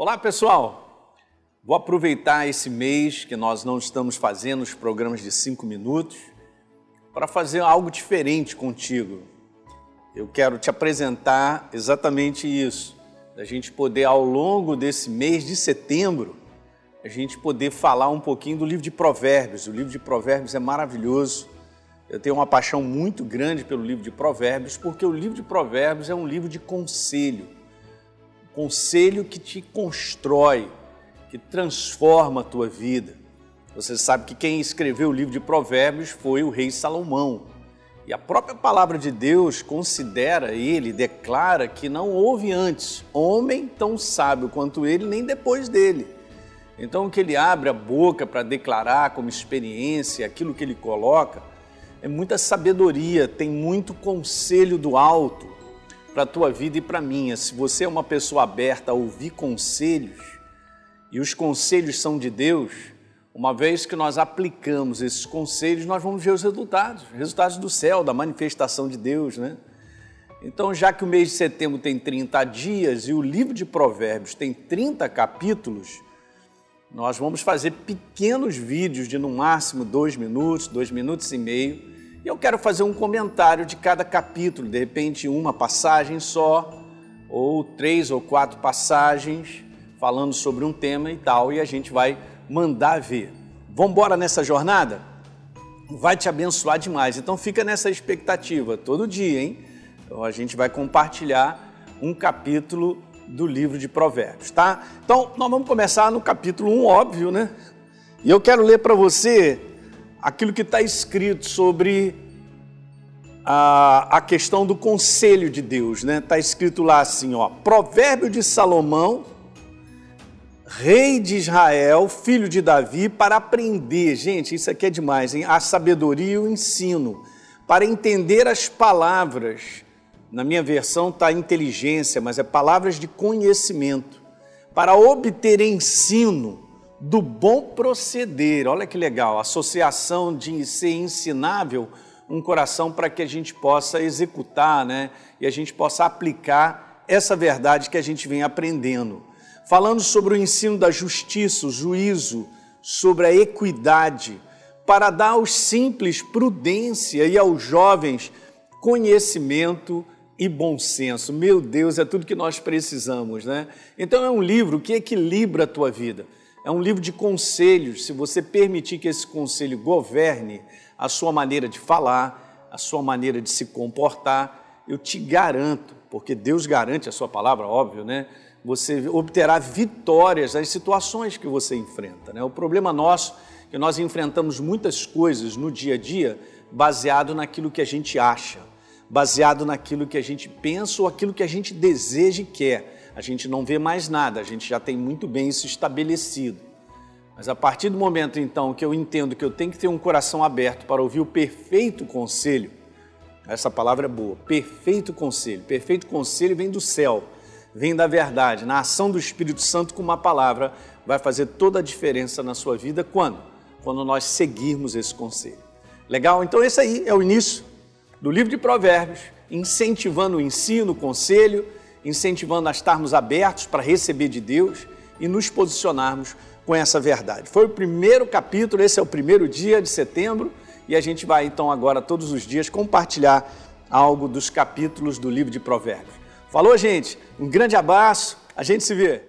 Olá, pessoal! Vou aproveitar esse mês que nós não estamos fazendo os programas de cinco minutos para fazer algo diferente contigo. Eu quero te apresentar exatamente isso, a gente poder ao longo desse mês de setembro, a gente poder falar um pouquinho do livro de Provérbios. O livro de Provérbios é maravilhoso. Eu tenho uma paixão muito grande pelo livro de Provérbios, porque o livro de Provérbios é um livro de conselho conselho que te constrói, que transforma a tua vida. Você sabe que quem escreveu o livro de Provérbios foi o rei Salomão. E a própria palavra de Deus considera ele, declara que não houve antes homem tão sábio quanto ele, nem depois dele. Então, o que ele abre a boca para declarar como experiência, aquilo que ele coloca, é muita sabedoria, tem muito conselho do alto para a tua vida e para a minha. Se você é uma pessoa aberta a ouvir conselhos, e os conselhos são de Deus, uma vez que nós aplicamos esses conselhos, nós vamos ver os resultados, resultados do céu, da manifestação de Deus, né? Então, já que o mês de setembro tem 30 dias e o livro de Provérbios tem 30 capítulos, nós vamos fazer pequenos vídeos de no máximo dois minutos, dois minutos e meio, e eu quero fazer um comentário de cada capítulo, de repente uma passagem só, ou três ou quatro passagens falando sobre um tema e tal, e a gente vai mandar ver. Vamos embora nessa jornada? Vai te abençoar demais. Então fica nessa expectativa todo dia, hein? Então a gente vai compartilhar um capítulo do livro de Provérbios, tá? Então nós vamos começar no capítulo 1, óbvio, né? E eu quero ler para você aquilo que está escrito sobre a, a questão do conselho de Deus, né? Está escrito lá assim, ó, Provérbio de Salomão, rei de Israel, filho de Davi, para aprender, gente, isso aqui é demais, hein? A sabedoria e o ensino, para entender as palavras. Na minha versão está inteligência, mas é palavras de conhecimento, para obter ensino do bom proceder. Olha que legal, associação de ser ensinável um coração para que a gente possa executar, né? E a gente possa aplicar essa verdade que a gente vem aprendendo. Falando sobre o ensino da justiça, o juízo, sobre a equidade, para dar aos simples prudência e aos jovens conhecimento e bom senso. Meu Deus, é tudo que nós precisamos, né? Então é um livro que equilibra a tua vida é um livro de conselhos. Se você permitir que esse conselho governe a sua maneira de falar, a sua maneira de se comportar, eu te garanto, porque Deus garante a sua palavra, óbvio, né? Você obterá vitórias nas situações que você enfrenta. Né? O problema nosso é que nós enfrentamos muitas coisas no dia a dia baseado naquilo que a gente acha, baseado naquilo que a gente pensa ou aquilo que a gente deseja e quer a gente não vê mais nada, a gente já tem muito bem isso estabelecido. Mas a partir do momento então que eu entendo que eu tenho que ter um coração aberto para ouvir o perfeito conselho, essa palavra é boa, perfeito conselho. Perfeito conselho vem do céu, vem da verdade. Na ação do Espírito Santo com uma palavra vai fazer toda a diferença na sua vida quando? Quando nós seguirmos esse conselho. Legal? Então esse aí é o início do livro de Provérbios, incentivando o ensino, o conselho incentivando a estarmos abertos para receber de Deus e nos posicionarmos com essa verdade. Foi o primeiro capítulo, esse é o primeiro dia de setembro e a gente vai então agora todos os dias compartilhar algo dos capítulos do livro de Provérbios. Falou, gente? Um grande abraço, a gente se vê.